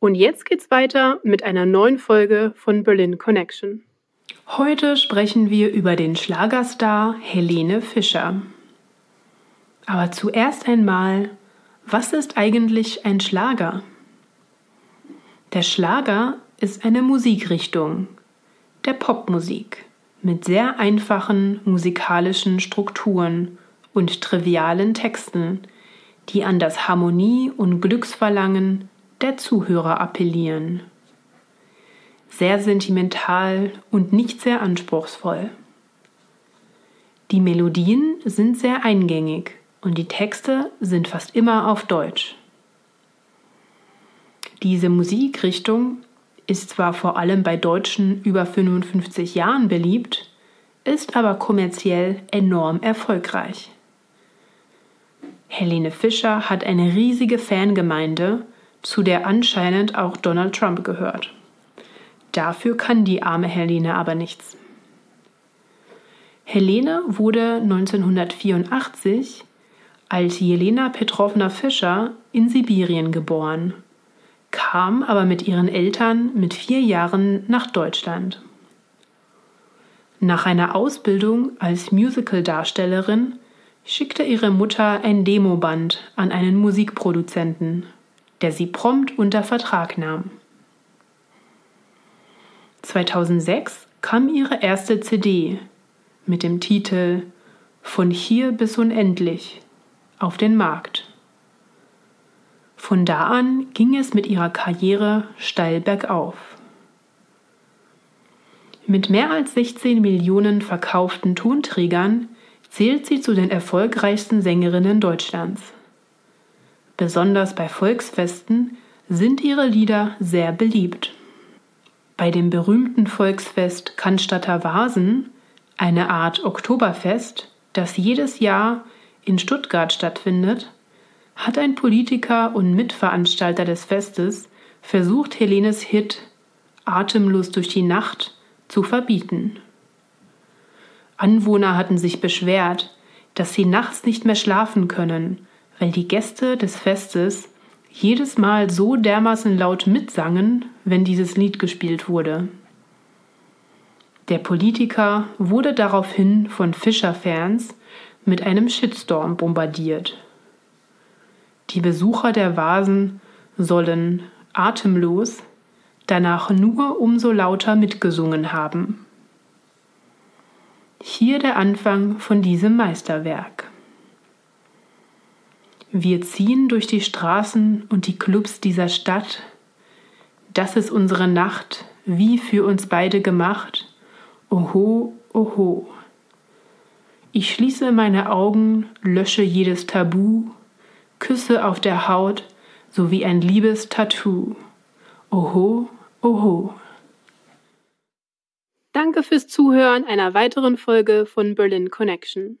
Und jetzt geht's weiter mit einer neuen Folge von Berlin Connection. Heute sprechen wir über den Schlagerstar Helene Fischer. Aber zuerst einmal, was ist eigentlich ein Schlager? Der Schlager ist eine Musikrichtung, der Popmusik, mit sehr einfachen musikalischen Strukturen und trivialen Texten, die an das Harmonie- und Glücksverlangen der Zuhörer appellieren. Sehr sentimental und nicht sehr anspruchsvoll. Die Melodien sind sehr eingängig und die Texte sind fast immer auf Deutsch. Diese Musikrichtung ist zwar vor allem bei Deutschen über 55 Jahren beliebt, ist aber kommerziell enorm erfolgreich. Helene Fischer hat eine riesige Fangemeinde, zu der anscheinend auch Donald Trump gehört. Dafür kann die arme Helene aber nichts. Helene wurde 1984 als Jelena Petrovna Fischer in Sibirien geboren, kam aber mit ihren Eltern mit vier Jahren nach Deutschland. Nach einer Ausbildung als Musicaldarstellerin schickte ihre Mutter ein Demoband an einen Musikproduzenten, der sie prompt unter Vertrag nahm. 2006 kam ihre erste CD mit dem Titel Von hier bis unendlich auf den Markt. Von da an ging es mit ihrer Karriere steil bergauf. Mit mehr als 16 Millionen verkauften Tonträgern zählt sie zu den erfolgreichsten Sängerinnen Deutschlands. Besonders bei Volksfesten sind ihre Lieder sehr beliebt. Bei dem berühmten Volksfest Cannstatter Vasen, eine Art Oktoberfest, das jedes Jahr in Stuttgart stattfindet, hat ein Politiker und Mitveranstalter des Festes versucht, Helenes Hit Atemlos durch die Nacht zu verbieten. Anwohner hatten sich beschwert, dass sie nachts nicht mehr schlafen können, weil die Gäste des Festes jedes Mal so dermaßen laut mitsangen, wenn dieses Lied gespielt wurde. Der Politiker wurde daraufhin von Fischer-Fans mit einem Shitstorm bombardiert. Die Besucher der Vasen sollen atemlos danach nur umso lauter mitgesungen haben. Hier der Anfang von diesem Meisterwerk. Wir ziehen durch die Straßen und die Clubs dieser Stadt. Das ist unsere Nacht, wie für uns beide gemacht. Oho, oho. Ich schließe meine Augen, lösche jedes Tabu, Küsse auf der Haut sowie ein liebes Tattoo. Oho, oho. Danke fürs Zuhören einer weiteren Folge von Berlin Connection.